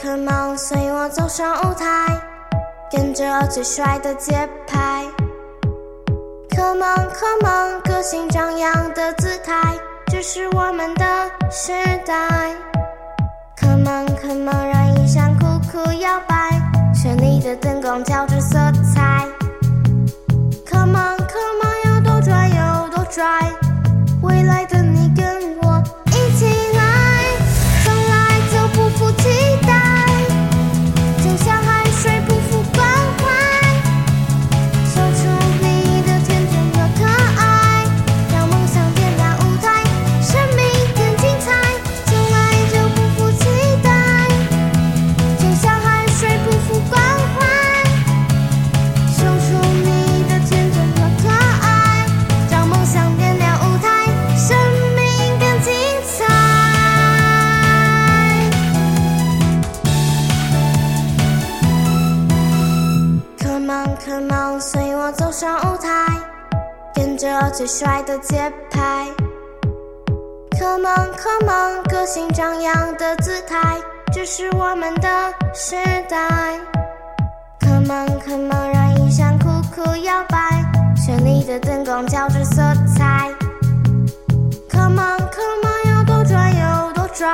come on，随我走上舞台，跟着最帅的节拍。Come on，come on，个性张扬的姿态，这是我们的时代。Come on，come on，让衣衫酷酷摇摆，绚丽的灯光照着我走上舞台，跟着最帅的节拍。Come on, come on，个性张扬的姿态，这是我们的时代。Come on, come on，让衣衫酷酷摇摆，绚丽的灯光交织色彩。Come on, come on，要多拽有多拽，